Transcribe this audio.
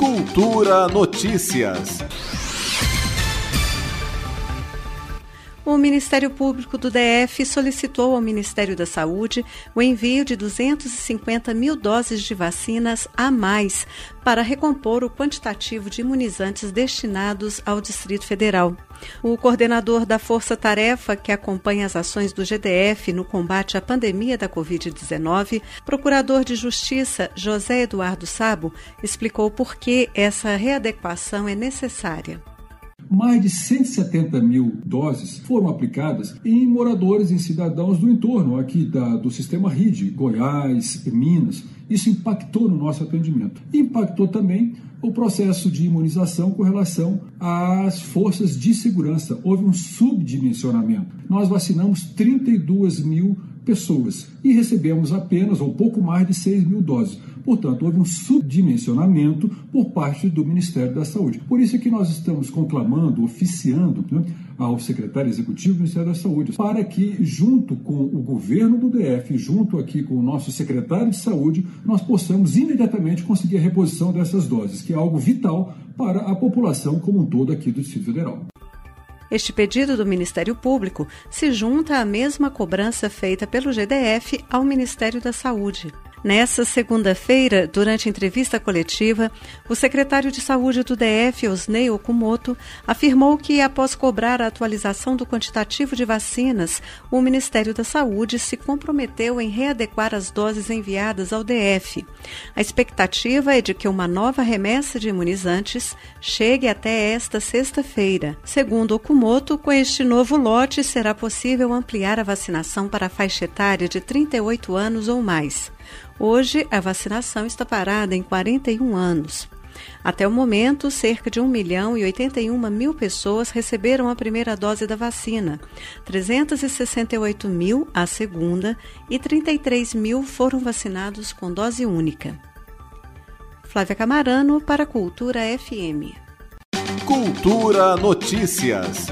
Cultura Notícias. O Ministério Público do DF solicitou ao Ministério da Saúde o envio de 250 mil doses de vacinas a mais para recompor o quantitativo de imunizantes destinados ao Distrito Federal. O coordenador da Força Tarefa, que acompanha as ações do GDF no combate à pandemia da Covid-19, procurador de Justiça José Eduardo Sabo, explicou por que essa readequação é necessária mais de 170 mil doses foram aplicadas em moradores, em cidadãos do entorno aqui da, do sistema RID, Goiás, Minas. Isso impactou no nosso atendimento. Impactou também o processo de imunização com relação às forças de segurança. Houve um subdimensionamento. Nós vacinamos 32 mil pessoas e recebemos apenas ou pouco mais de 6 mil doses. Portanto, houve um subdimensionamento por parte do Ministério da Saúde. Por isso é que nós estamos conclamando, oficiando né, ao secretário executivo do Ministério da Saúde, para que, junto com o governo do DF, junto aqui com o nosso secretário de Saúde, nós possamos imediatamente conseguir a reposição dessas doses, que é algo vital para a população como um todo aqui do Distrito Federal. Este pedido do Ministério Público se junta à mesma cobrança feita pelo GDF ao Ministério da Saúde. Nessa segunda-feira, durante entrevista coletiva, o secretário de Saúde do DF, Osnei Okumoto, afirmou que, após cobrar a atualização do quantitativo de vacinas, o Ministério da Saúde se comprometeu em readequar as doses enviadas ao DF. A expectativa é de que uma nova remessa de imunizantes chegue até esta sexta-feira. Segundo Okumoto, com este novo lote será possível ampliar a vacinação para a faixa etária de 38 anos ou mais. Hoje, a vacinação está parada em 41 anos. Até o momento, cerca de 1 milhão e 81 mil pessoas receberam a primeira dose da vacina, 368 mil a segunda e 33 mil foram vacinados com dose única. Flávia Camarano para Cultura FM. Cultura Notícias.